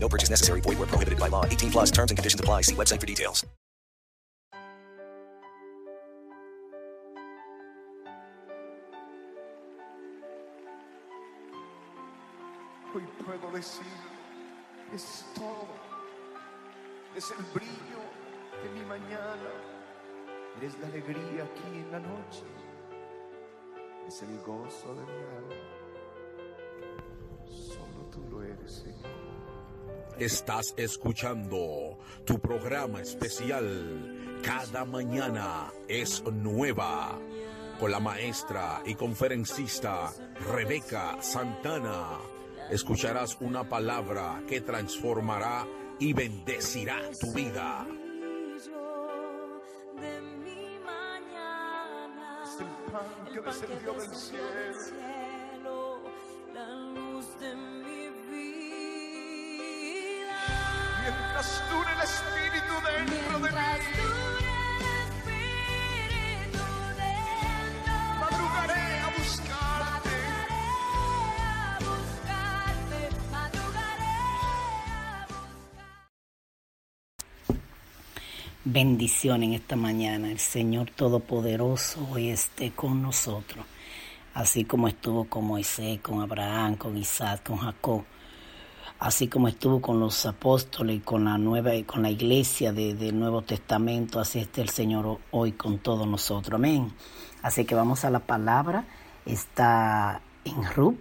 No purchase necessary. Void where prohibited by law. 18 plus terms and conditions apply. See website for details. Hoy puedo decir, es todo. Es el brillo de mi mañana. Eres la alegría aquí en la noche. Es el gozo de mi alma. Solo tú lo eres, Señor. Estás escuchando tu programa especial Cada mañana es nueva con la maestra y conferencista Rebeca Santana. Escucharás una palabra que transformará y bendecirá tu vida. Bendición en esta mañana. El Señor Todopoderoso hoy esté con nosotros, así como estuvo con Moisés, con Abraham, con Isaac, con Jacob, así como estuvo con los apóstoles y con la nueva, con la iglesia de- del Nuevo Testamento, así esté el Señor hoy con todos nosotros. Amén. Así que vamos a la palabra. Está en Rub,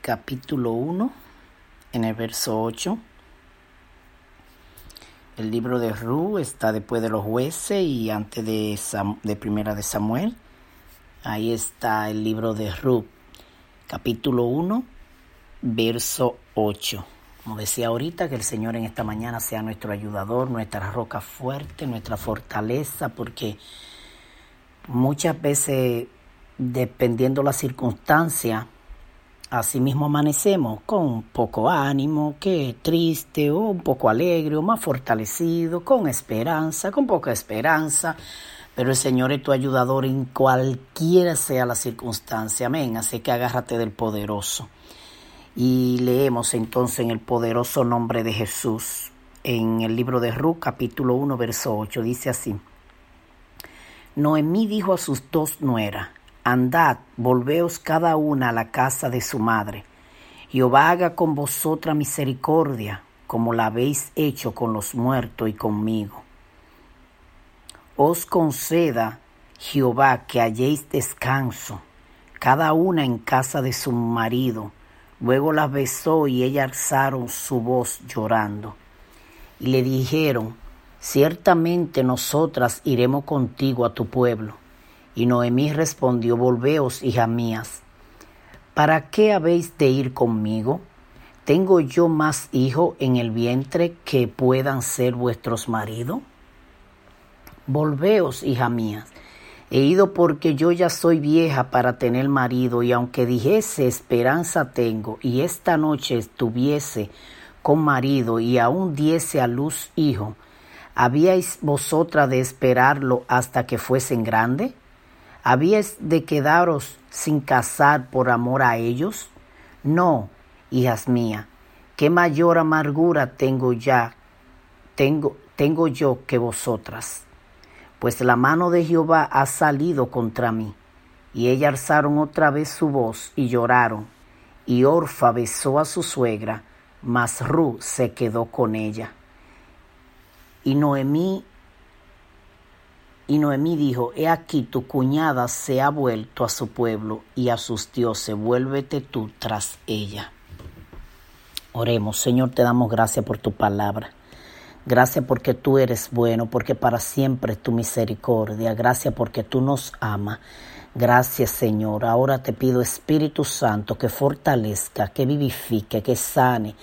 capítulo 1, en el verso 8. El libro de Ru está después de los jueces y antes de, de Primera de Samuel. Ahí está el libro de Ru, capítulo 1, verso 8. Como decía ahorita, que el Señor en esta mañana sea nuestro ayudador, nuestra roca fuerte, nuestra fortaleza, porque muchas veces, dependiendo la circunstancia, Así mismo amanecemos con poco ánimo, que triste o un poco alegre o más fortalecido, con esperanza, con poca esperanza. Pero el Señor es tu ayudador en cualquiera sea la circunstancia. Amén. Así que agárrate del poderoso. Y leemos entonces en el poderoso nombre de Jesús. En el libro de Ruth, capítulo 1, verso 8, dice así. Noemí dijo a sus dos nueras, Andad, volveos cada una a la casa de su madre. Jehová haga con vosotras misericordia, como la habéis hecho con los muertos y conmigo. Os conceda Jehová que halléis descanso, cada una en casa de su marido. Luego las besó y ellas alzaron su voz llorando. Y le dijeron, ciertamente nosotras iremos contigo a tu pueblo. Y Noemí respondió, volveos, hijas mías. ¿Para qué habéis de ir conmigo? ¿Tengo yo más hijos en el vientre que puedan ser vuestros maridos? Volveos, hijas mías. He ido porque yo ya soy vieja para tener marido, y aunque dijese esperanza tengo, y esta noche estuviese con marido, y aún diese a luz hijo, ¿habíais vosotras de esperarlo hasta que fuesen grandes? ¿Habíais de quedaros sin casar por amor a ellos? No, hijas mías, qué mayor amargura tengo ya, tengo, tengo yo que vosotras. Pues la mano de Jehová ha salido contra mí. Y ellas alzaron otra vez su voz y lloraron. Y Orfa besó a su suegra, mas Ru se quedó con ella. Y Noemí y Noemí dijo, He aquí tu cuñada se ha vuelto a su pueblo y a sus dioses, vuélvete tú tras ella. Oremos, Señor, te damos gracias por tu palabra. Gracias porque tú eres bueno, porque para siempre es tu misericordia. Gracias porque tú nos amas. Gracias Señor. Ahora te pido Espíritu Santo que fortalezca, que vivifique, que sane.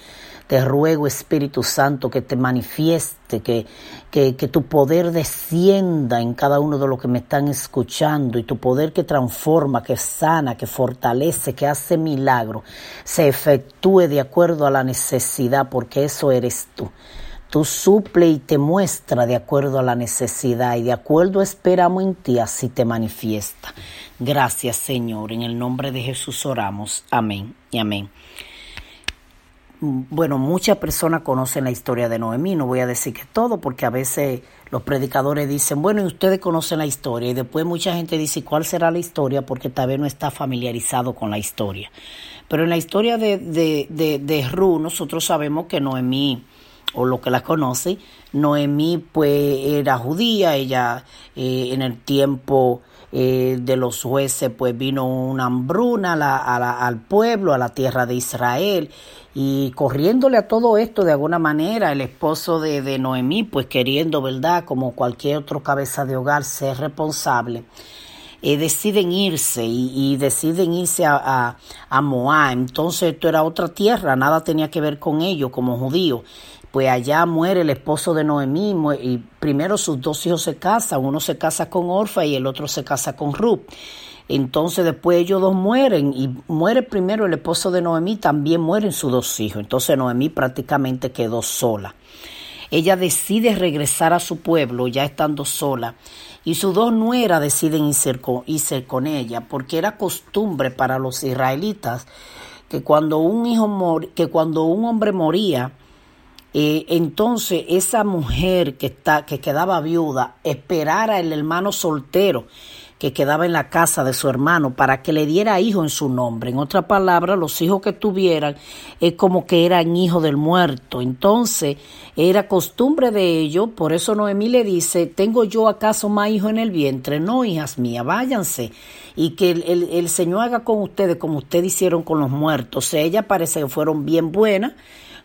Te ruego Espíritu Santo que te manifieste, que, que, que, tu poder descienda en cada uno de los que me están escuchando y tu poder que transforma, que sana, que fortalece, que hace milagro, se efectúe de acuerdo a la necesidad porque eso eres tú. Tú suple y te muestra de acuerdo a la necesidad y de acuerdo esperamos en ti, así te manifiesta. Gracias Señor, en el nombre de Jesús oramos. Amén y amén. Bueno, muchas personas conocen la historia de Noemí, no voy a decir que todo, porque a veces los predicadores dicen, bueno, y ustedes conocen la historia, y después mucha gente dice, ¿cuál será la historia? Porque tal vez no está familiarizado con la historia. Pero en la historia de, de, de, de nosotros sabemos que Noemí o lo que la conoce, Noemí pues era judía, ella eh, en el tiempo eh, de los jueces pues vino una hambruna al pueblo, a la tierra de Israel y corriéndole a todo esto de alguna manera el esposo de, de Noemí pues queriendo, ¿verdad? Como cualquier otro cabeza de hogar ser responsable. Eh, deciden irse y, deciden irse a, a Moab. Entonces esto era otra tierra, nada tenía que ver con ellos como judíos pues allá muere el esposo de Noemí y primero sus dos hijos se casan, uno se casa con Orfa y el otro se casa con Ruth. Entonces después ellos dos mueren y muere primero el esposo de Noemí, también mueren sus dos hijos. Entonces Noemí prácticamente quedó sola. Ella decide regresar a su pueblo ya estando sola y sus dos nueras deciden irse con, irse con ella porque era costumbre para los israelitas que cuando un hijo que cuando un hombre moría eh, entonces esa mujer que, está, que quedaba viuda esperara el hermano soltero que quedaba en la casa de su hermano para que le diera hijo en su nombre. En otra palabra, los hijos que tuvieran es como que eran hijos del muerto. Entonces, era costumbre de ellos, por eso Noemí le dice, ¿tengo yo acaso más hijos en el vientre? No, hijas mías, váyanse y que el, el, Señor haga con ustedes como ustedes hicieron con los muertos. O sea, ella parece que fueron bien buenas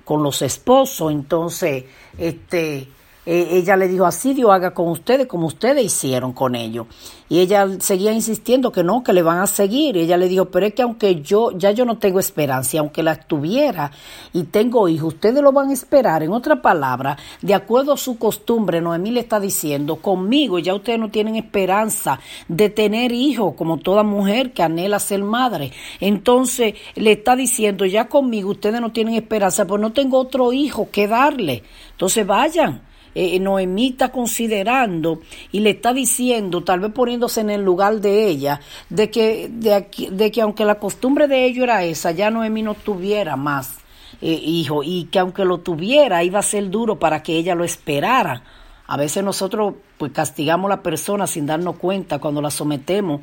con los esposos. Entonces, este, eh, ella le dijo así, Dios haga con ustedes como ustedes hicieron con ellos. Y ella seguía insistiendo que no, que le van a seguir. Y ella le dijo, pero es que aunque yo, ya yo no tengo esperanza, aunque la tuviera y tengo hijos, ustedes lo van a esperar. En otra palabra, de acuerdo a su costumbre, Noemí le está diciendo, conmigo ya ustedes no tienen esperanza de tener hijos, como toda mujer que anhela ser madre. Entonces le está diciendo, ya conmigo ustedes no tienen esperanza, pues no tengo otro hijo que darle. Entonces vayan eh, Noemí está considerando y le está diciendo, tal vez poniéndose en el lugar de ella, de que, de, que aunque la costumbre de ellos era esa, ya Noemí no tuviera más eh, hijo y que aunque lo tuviera iba a ser duro para que ella lo esperara. A veces nosotros pues castigamos a la persona sin darnos cuenta cuando la sometemos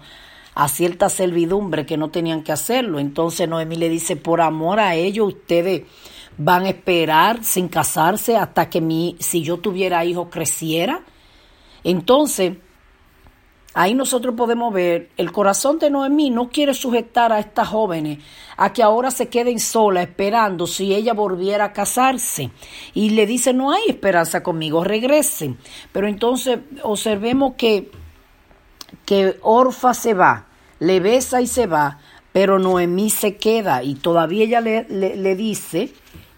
a cierta servidumbre que no tenían que hacerlo. Entonces Noemí le dice, por amor a ellos ustedes van a esperar sin casarse hasta que mi, si yo tuviera hijo creciera. Entonces, ahí nosotros podemos ver, el corazón de Noemí no quiere sujetar a estas jóvenes a que ahora se queden solas esperando si ella volviera a casarse. Y le dice, no hay esperanza conmigo, regresen. Pero entonces observemos que, que Orfa se va, le besa y se va, pero Noemí se queda y todavía ella le, le, le dice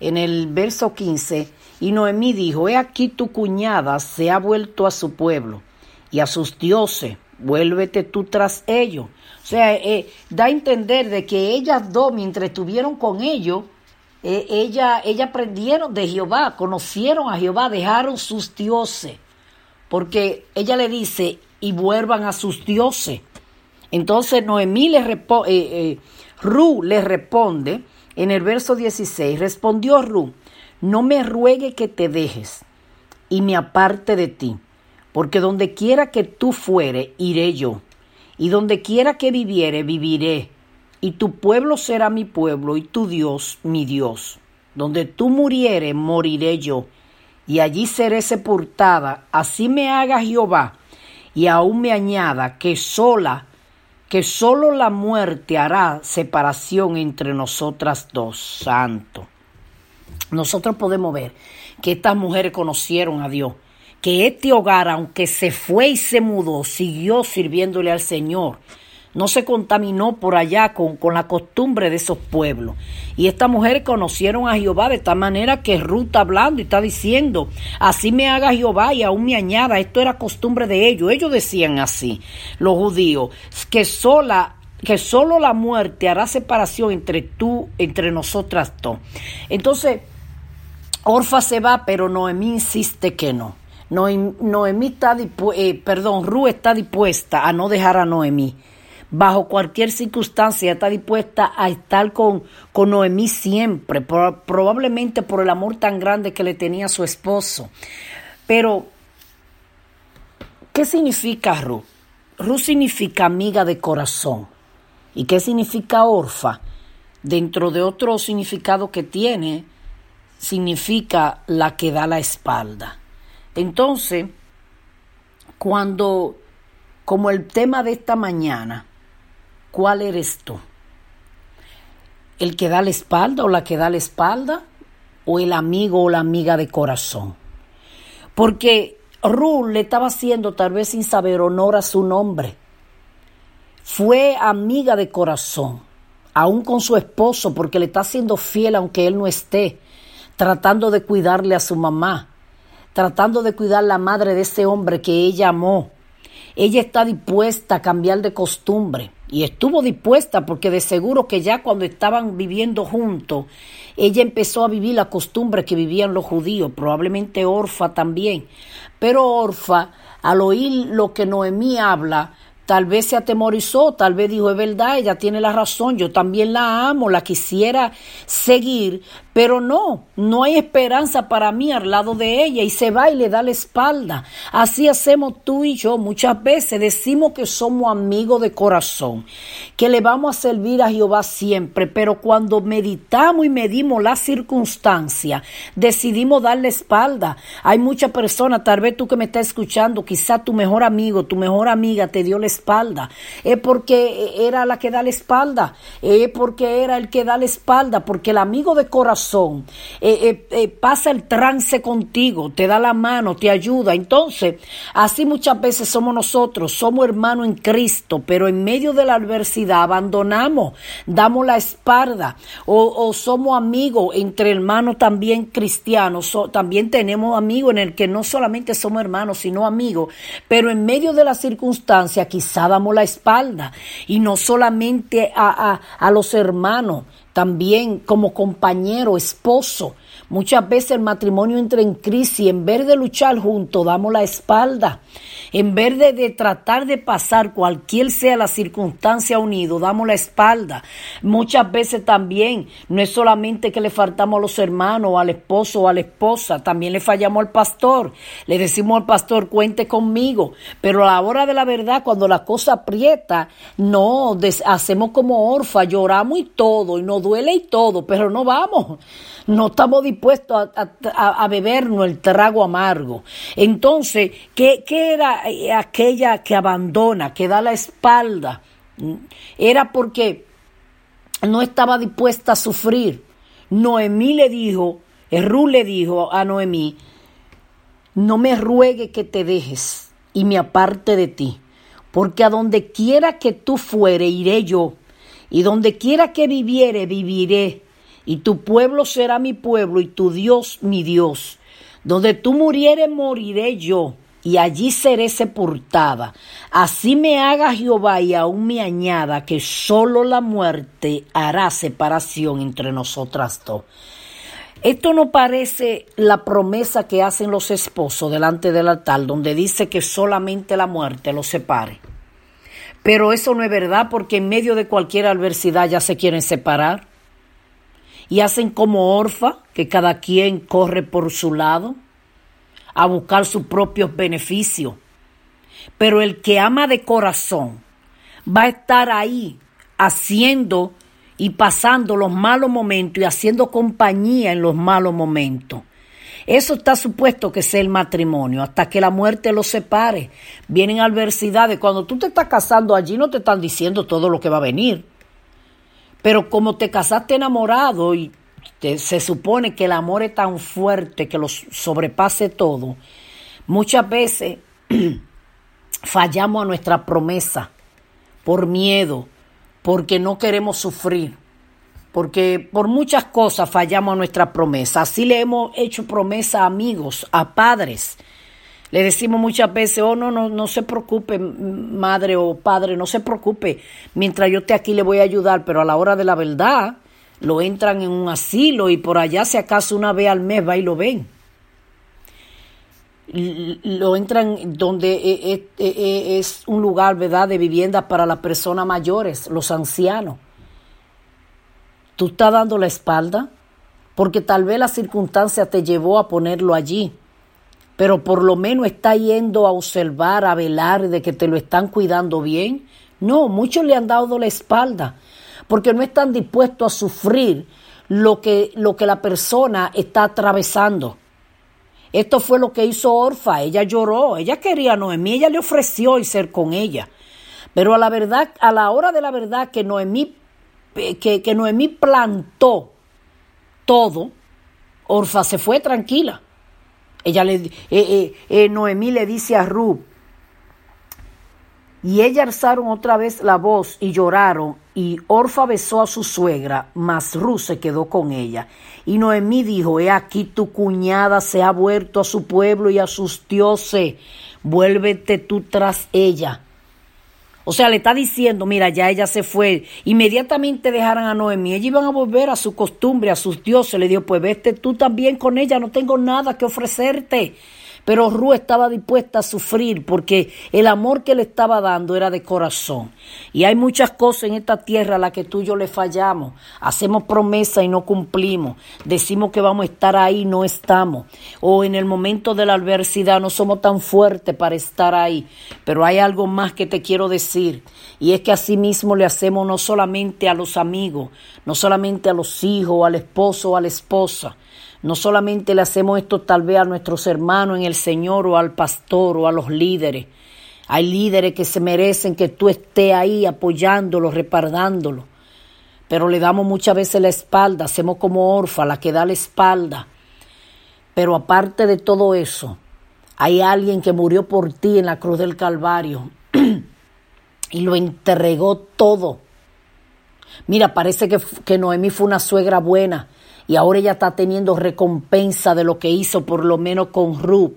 en el verso 15, y Noemí dijo, he aquí tu cuñada se ha vuelto a su pueblo y a sus dioses, vuélvete tú tras ellos. O sea, eh, da a entender de que ellas dos, mientras estuvieron con ellos, eh, ella, ella aprendieron de Jehová, conocieron a Jehová, dejaron sus dioses, porque ella le dice, y vuelvan a sus dioses. Entonces Noemí le responde, eh, eh, Ru le responde, en el verso 16, respondió Ru, no me ruegue que te dejes y me aparte de ti, porque donde quiera que tú fuere, iré yo, y donde quiera que viviere, viviré, y tu pueblo será mi pueblo, y tu Dios mi Dios. Donde tú muriere, moriré yo, y allí seré sepultada. Así me haga Jehová, y aún me añada que sola que solo la muerte hará separación entre nosotras dos, santo. Nosotros podemos ver que estas mujeres conocieron a Dios, que este hogar, aunque se fue y se mudó, siguió sirviéndole al Señor. No se contaminó por allá con, con, la costumbre de esos pueblos. Y estas mujeres conocieron a Jehová de tal manera que Ruth está hablando y está diciendo, así me haga Jehová y aún me añada, esto era costumbre de ellos, ellos decían así, los judíos, que sola que solo la muerte hará separación entre tú, entre nosotras dos. Entonces, Orfa se va, pero Noemí insiste que no. Noemí está, eh, perdón, Ru está dispuesta a no dejar a Noemí. Bajo cualquier circunstancia está dispuesta a estar con, con Noemí siempre, probablemente por el amor tan grande que le tenía a su esposo. Pero, ¿qué significa Ru? Ru significa amiga de corazón. ¿Y qué significa orfa? Dentro de otro significado que tiene, significa la que da la espalda. Entonces, cuando, como el tema de esta mañana, ¿cuál eres tú? ¿El que da la espalda o la que da la espalda? ¿O el amigo o la amiga de corazón? Porque Ruth le estaba haciendo, tal vez sin saber, honor a su nombre. Fue amiga de corazón, aún con su esposo, porque le está siendo fiel aunque él no esté, tratando de cuidarle a su mamá, tratando de cuidar la madre de ese hombre que ella amó. Ella está dispuesta a cambiar de costumbre y estuvo dispuesta porque de seguro que ya cuando estaban viviendo juntos, ella empezó a vivir la costumbre que vivían los judíos, probablemente Orfa también. Pero Orfa, al oír lo que Noemí habla, Tal vez se atemorizó, tal vez dijo, es verdad, ella tiene la razón, yo también la amo, la quisiera seguir, pero no, no hay esperanza para mí al lado de ella y se va y le da la espalda. Así hacemos tú y yo muchas veces. Decimos que somos amigos de corazón, que le vamos a servir a Jehová siempre, pero cuando meditamos y medimos las circunstancias, decidimos darle espalda. Hay muchas personas, tal vez tú que me estás escuchando, quizá tu mejor amigo, tu mejor amiga te dio la espalda. Es porque era la que da la espalda, es porque era el que da la espalda, porque el amigo de corazón eh, eh, eh, pasa el trance contigo, te da la mano, te ayuda. Entonces, así muchas veces somos nosotros, somos hermanos en Cristo, pero en medio de la adversidad abandonamos, damos la espalda. O, somos amigos entre hermanos también cristianos, también tenemos amigos en el que no solamente somos hermanos, sino amigos, pero en medio de la circunstancia quizá damos la espalda y no solamente a, a los hermanos, también como compañero, esposo. Muchas veces el matrimonio entra en crisis, en vez de luchar juntos, damos la espalda. En vez de, tratar de pasar cualquier sea la circunstancia unido, damos la espalda. Muchas veces también no es solamente que le faltamos a los hermanos, al esposo o a la esposa, también le fallamos al pastor. Le decimos al pastor, cuente conmigo. Pero a la hora de la verdad, cuando la cosa aprieta, no, hacemos como orfa, lloramos y todo, y nos duele y todo, pero no vamos. No estamos dispuestos a, bebernos el trago amargo. Entonces, ¿qué, ¿qué era aquella que abandona, que da la espalda? Era porque no estaba dispuesta a sufrir. Noemí le dijo, Erú le dijo a Noemí, no me ruegue que te dejes y me aparte de ti, porque a donde quiera que tú fuere, iré yo, y donde quiera que viviere, viviré y tu pueblo será mi pueblo y tu Dios mi Dios. Donde tú murieres, moriré yo, y allí seré sepultada. Así me haga Jehová y aún me añada que solo la muerte hará separación entre nosotras dos. Esto no parece la promesa que hacen los esposos delante del altar, donde dice que solamente la muerte los separe. Pero eso no es verdad porque en medio de cualquier adversidad ya se quieren separar y hacen como orfa, que cada quien corre por su lado a buscar sus propios beneficios. Pero el que ama de corazón va a estar ahí haciendo y pasando los malos momentos y haciendo compañía en los malos momentos. Eso está supuesto que sea el matrimonio, hasta que la muerte los separe. Vienen adversidades. Cuando tú te estás casando allí no te están diciendo todo lo que va a venir. Pero como te casaste enamorado y se supone que el amor es tan fuerte que lo sobrepase todo, muchas veces fallamos a nuestra promesa por miedo, porque no queremos sufrir, porque por muchas cosas fallamos a nuestra promesa. Así le hemos hecho promesa a amigos, a padres. Le decimos muchas veces, oh, no, no, no se preocupe, madre o padre, no se preocupe. Mientras yo esté aquí le voy a ayudar, pero a la hora de la verdad lo entran en un asilo y por allá si acaso una vez al mes va y lo ven lo entran donde e, e, e, es un lugar, ¿verdad?, de vivienda para las personas mayores, los ancianos. Tú estás dando la espalda porque tal vez la circunstancia te llevó a ponerlo allí, pero por lo menos está yendo a observar, a velar de que te lo están cuidando bien. No, muchos le han dado la espalda porque no están dispuestos a sufrir lo que, lo que la persona está atravesando. Esto fue lo que hizo Orfa. Ella lloró, ella quería a Noemí, ella le ofreció y ser con ella. Pero a la verdad, a la hora de la verdad que Noemí, eh, que, que Noemí plantó todo, Orfa se fue tranquila. Ella le, eh, eh, Noemí le dice a Ruth, y ella alzaron otra vez la voz y lloraron, y Orfa besó a su suegra, mas Ruth se quedó con ella. Y Noemí dijo, he aquí tu cuñada se ha vuelto a su pueblo y a sus dioses, vuélvete tú tras ella. O sea, le está diciendo, mira, ya ella se fue. Inmediatamente dejaron a Noemí. Ella iban a volver a su costumbre, a sus dioses. Le dijo, pues vete tú también con ella, no tengo nada que ofrecerte. Pero Ru estaba dispuesta a sufrir porque el amor que le estaba dando era de corazón. Y hay muchas cosas en esta tierra a las que tú y yo le fallamos. Hacemos promesas y no cumplimos. Decimos que vamos a estar ahí y no estamos. O en el momento de la adversidad no somos tan fuertes para estar ahí. Pero hay algo más que te quiero decir. Y es que así mismo le hacemos no solamente a los amigos, no solamente a los hijos, al esposo o a la esposa no solamente le hacemos esto tal vez a nuestros hermanos en el Señor o al pastor o a los líderes. Hay líderes que se merecen que tú estés ahí apoyándolos, repardándolo. Pero le damos muchas veces la espalda, hacemos como orfa, la que da la espalda. Pero aparte de todo eso, hay alguien que murió por ti en la cruz del Calvario y lo entregó todo. Mira, parece que, que Noemí fue una suegra buena, y ahora ella está teniendo recompensa de lo que hizo por lo menos con Ruth.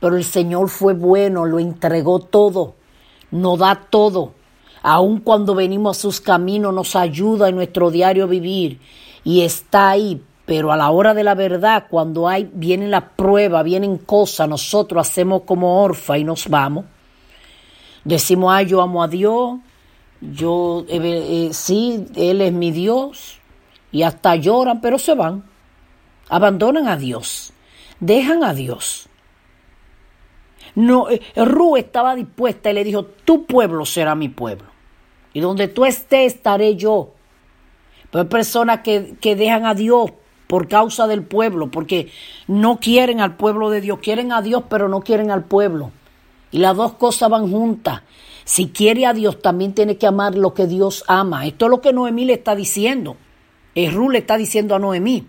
Pero el Señor fue bueno, lo entregó todo, nos da todo. Aun cuando venimos a sus caminos nos ayuda en nuestro diario vivir y está ahí. Pero a la hora de la verdad, cuando hay, viene la prueba, vienen cosas, nosotros hacemos como orfa y nos vamos. Decimos, ay, yo amo a Dios, yo, eh, eh, sí, Él es mi Dios, y hasta lloran, pero se van. Abandonan a Dios, dejan a Dios. No, eh, Ru estaba dispuesta y le dijo, tu pueblo será mi pueblo. Y donde tú estés estaré yo. Pero hay personas que, que dejan a Dios por causa del pueblo, porque no quieren al pueblo de Dios, quieren a Dios, pero no quieren al pueblo. Y las dos cosas van juntas. Si quiere a Dios, también tiene que amar lo que Dios ama. Esto es lo que Noemí le está diciendo. Ru le está diciendo a Noemí.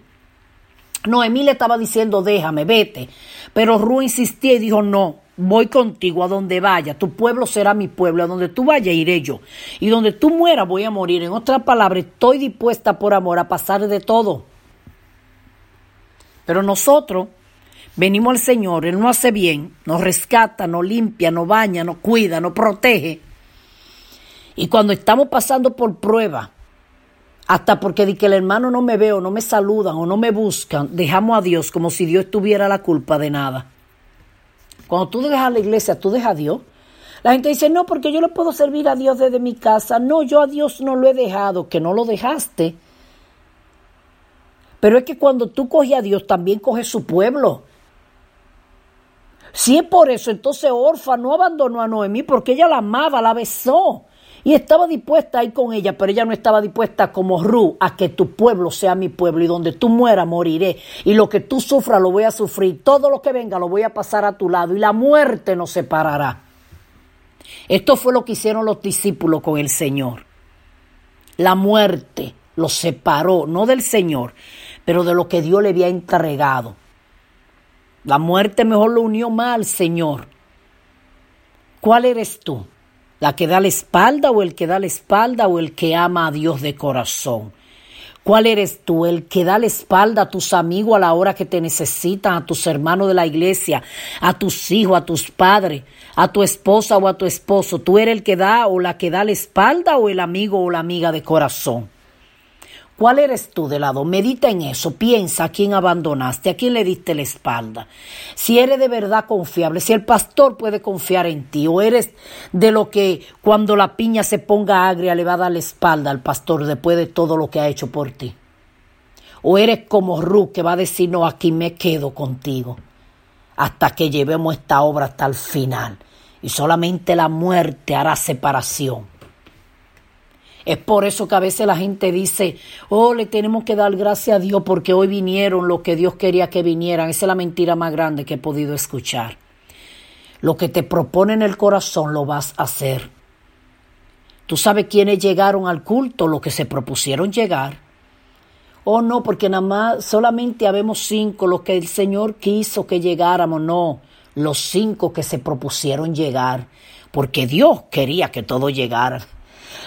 Noemí le estaba diciendo, déjame, vete. Pero Ru insistía y dijo, no, voy contigo a donde vaya. Tu pueblo será mi pueblo. A donde tú vayas iré yo. Y donde tú mueras voy a morir. En otras palabras, estoy dispuesta por amor a pasar de todo. Pero nosotros venimos al Señor, Él nos hace bien, nos rescata, nos limpia, nos baña, nos cuida, nos protege. Y cuando estamos pasando por prueba, hasta porque di que el hermano no me ve o no me saludan o no me buscan, dejamos a Dios como si Dios tuviera la culpa de nada. Cuando tú dejas a la iglesia, tú dejas a Dios. La gente dice, no, porque yo le puedo servir a Dios desde mi casa. No, yo a Dios no lo he dejado, que no lo dejaste. Pero es que cuando tú coges a Dios, también coges su pueblo. Si es por eso, entonces Orfa no abandonó a Noemí porque ella la amaba, la besó. Y estaba dispuesta a ir con ella, pero ella no estaba dispuesta como Ru a que tu pueblo sea mi pueblo y donde tú mueras moriré. Y lo que tú sufras lo voy a sufrir. Todo lo que venga lo voy a pasar a tu lado y la muerte nos separará. Esto fue lo que hicieron los discípulos con el Señor. La muerte los separó, no del Señor, pero de lo que Dios le había entregado. La muerte mejor lo unió más al Señor. ¿Cuál eres tú? ¿La que da la espalda o el que da la espalda o el que ama a Dios de corazón? ¿Cuál eres tú? ¿El que da la espalda a tus amigos a la hora que te necesitan, a tus hermanos de la iglesia, a tus hijos, a tus padres, a tu esposa o a tu esposo? ¿Tú eres el que da o la que da la espalda o el amigo o la amiga de corazón? ¿Cuál eres tú de lado? Medita en eso, piensa a quién abandonaste, a quién le diste la espalda. Si eres de verdad confiable, si el pastor puede confiar en ti, o eres de lo que cuando la piña se ponga agria le va a dar la espalda al pastor después de todo lo que ha hecho por ti. O eres como Ruth que va a decir, no, aquí me quedo contigo hasta que llevemos esta obra hasta el final. Y solamente la muerte hará separación. Es por eso que a veces la gente dice, oh, le tenemos que dar gracias a Dios porque hoy vinieron lo que Dios quería que vinieran. Esa es la mentira más grande que he podido escuchar. Lo que te propone en el corazón lo vas a hacer. Tú sabes quiénes llegaron al culto, lo que se propusieron llegar. Oh, no, porque nada más solamente habemos cinco, los que el Señor quiso que llegáramos, no, los cinco que se propusieron llegar, porque Dios quería que todos llegaran.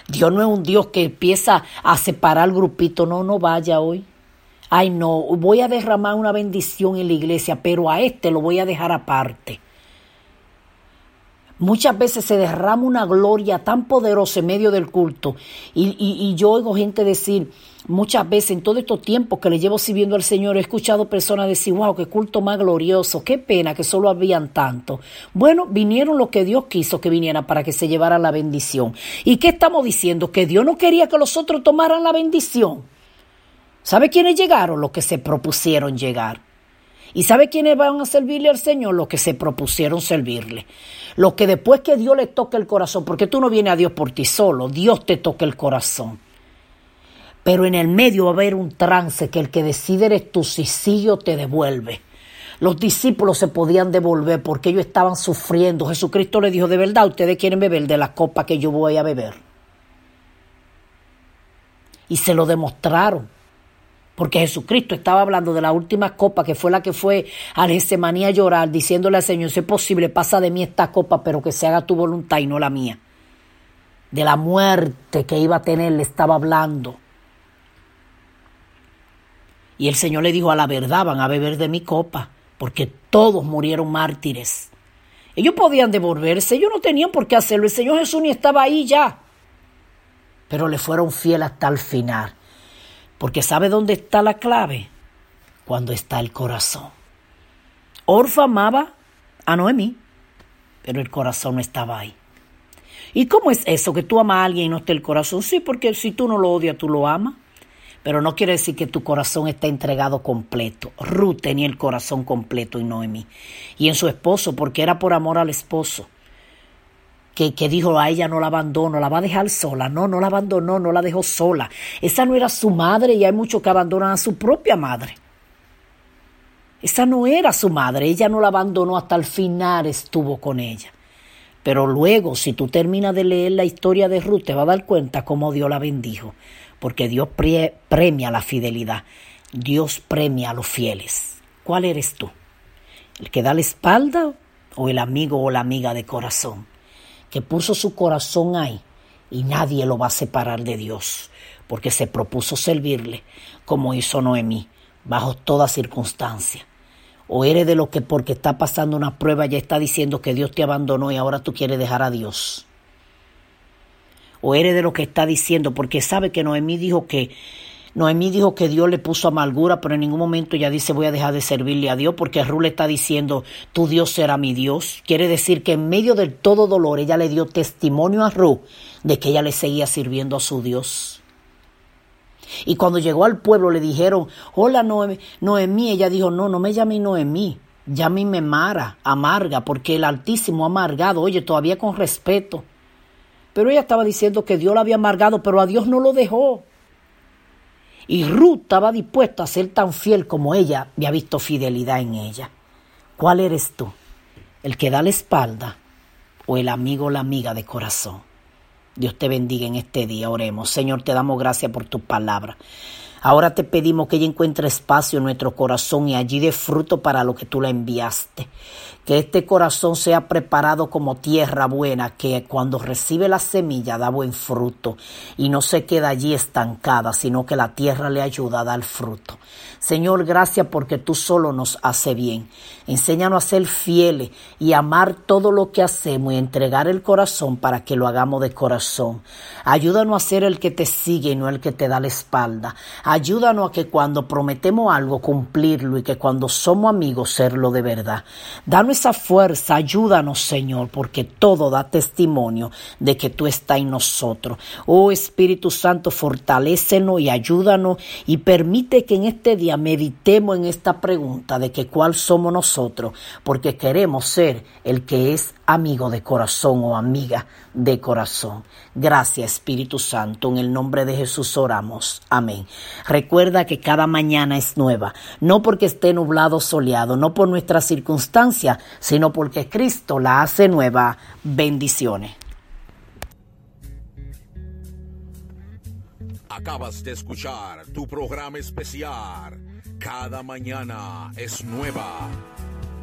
Dios no es un Dios que empieza a separar grupito, no, no vaya hoy. Ay, no, voy a derramar una bendición en la iglesia, pero a este lo voy a dejar aparte. Muchas veces se derrama una gloria tan poderosa en medio del culto. Y, y, yo oigo gente decir, muchas veces en todo estos tiempos que le llevo sirviendo al Señor, he escuchado personas decir, wow, qué culto más glorioso, qué pena que solo habían tanto. Bueno, vinieron lo que Dios quiso que viniera para que se llevara la bendición. ¿Y qué estamos diciendo? Que Dios no quería que los otros tomaran la bendición. ¿Sabe quiénes llegaron? Los que se propusieron llegar. ¿Y sabe quiénes van a servirle al Señor? Los que se propusieron servirle. Los que después que Dios le toque el corazón, porque tú no vienes a Dios por ti solo, Dios te toca el corazón. Pero en el medio va a haber un trance que el que decide eres tú, si te devuelve. Los discípulos se podían devolver porque ellos estaban sufriendo. Jesucristo le dijo, de verdad, ustedes quieren beber de la copa que yo voy a beber. Y se lo demostraron. Porque Jesucristo estaba hablando de la última copa que fue la que fue al Getsemaní a llorar, diciéndole al Señor, si es posible, pasa de mí esta copa, pero que se haga tu voluntad y no la mía. De la muerte que iba a tener le estaba hablando. Y el Señor le dijo, a la verdad van a beber de mi copa, porque todos murieron mártires. Ellos podían devolverse, ellos no tenían por qué hacerlo, el Señor Jesús ni estaba ahí ya. Pero le fueron fieles hasta el final. Porque ¿sabe dónde está la clave? Cuando está el corazón. Orfa amaba a Noemí, pero el corazón no estaba ahí. ¿Y cómo es eso? Que tú amas a alguien y no esté el corazón. Sí, porque si tú no lo odias, tú lo amas. Pero no quiere decir que tu corazón esté entregado completo. Ruth tenía el corazón completo en Noemí. Y en su esposo, porque era por amor al esposo que, que, dijo a ella no la abandono, la va a dejar sola. No, no la abandonó, no la dejó sola. Esa no era su madre y hay muchos que abandonan a su propia madre. Esa no era su madre, ella no la abandonó hasta el final, estuvo con ella. Pero luego, si tú terminas de leer la historia de Ruth, te vas a dar cuenta cómo Dios la bendijo. Porque Dios premia la fidelidad. Dios premia a los fieles. ¿Cuál eres tú? ¿El que da la espalda o el amigo o la amiga de corazón? que puso su corazón ahí y nadie lo va a separar de Dios, porque se propuso servirle como hizo Noemí, bajo toda circunstancia. O eres de lo que porque está pasando una prueba ya está diciendo que Dios te abandonó y ahora tú quieres dejar a Dios. O eres de lo que está diciendo porque sabe que Noemí dijo que Noemí dijo que Dios le puso amargura, pero en ningún momento ella dice voy a dejar de servirle a Dios, porque Ruth le está diciendo tu Dios será mi Dios. Quiere decir que en medio del todo dolor ella le dio testimonio a Ruth de que ella le seguía sirviendo a su Dios. Y cuando llegó al pueblo le dijeron, hola Noemí, Noemí. ella dijo, no, no me llame Noemí, llámeme Mara, amarga, porque el Altísimo amargado, oye, todavía con respeto. Pero ella estaba diciendo que Dios la había amargado, pero a Dios no lo dejó. Y Ruth estaba dispuesta a ser tan fiel como ella había visto fidelidad en ella. ¿Cuál eres tú? ¿El que da la espalda o el amigo o la amiga de corazón? Dios te bendiga en este día, oremos. Señor, te damos gracias por tu palabra. Ahora te pedimos que ella encuentre espacio en nuestro corazón y allí dé fruto para lo que tú la enviaste. Que este corazón sea preparado como tierra buena, que cuando recibe la semilla da buen fruto y no se queda allí estancada, sino que la tierra le ayuda a dar fruto. Señor, gracias porque tú solo nos hace bien. Enséñanos a ser fieles y amar todo lo que hacemos y entregar el corazón para que lo hagamos de corazón. Ayúdanos a ser el que te sigue y no el que te da la espalda. Ayúdanos a que cuando prometemos algo cumplirlo y que cuando somos amigos serlo de verdad. Danos esa fuerza, ayúdanos Señor, porque todo da testimonio de que tú estás en nosotros. Oh Espíritu Santo, fortalécenos y ayúdanos y permite que en este día meditemos en esta pregunta de que cuál somos nosotros, porque queremos ser el que es amigo de corazón o amiga de corazón. Gracias Espíritu Santo, en el nombre de Jesús oramos. Amén. Recuerda que cada mañana es nueva, no porque esté nublado soleado, no por nuestras circunstancias, sino porque Cristo la hace nueva. Bendiciones. Acabas de escuchar tu programa especial. Cada mañana es nueva.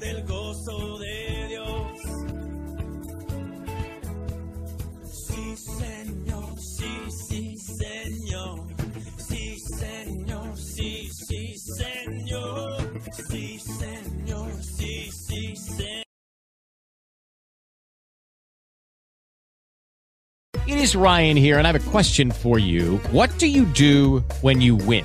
Por el gozo de Dios. Sí, Señor, sí, sí, Señor. Sí, Señor, sí, sí, Señor. Sí, Señor, sí, sí, Señor. It is Ryan here, and I have a question for you. What do you do when you win?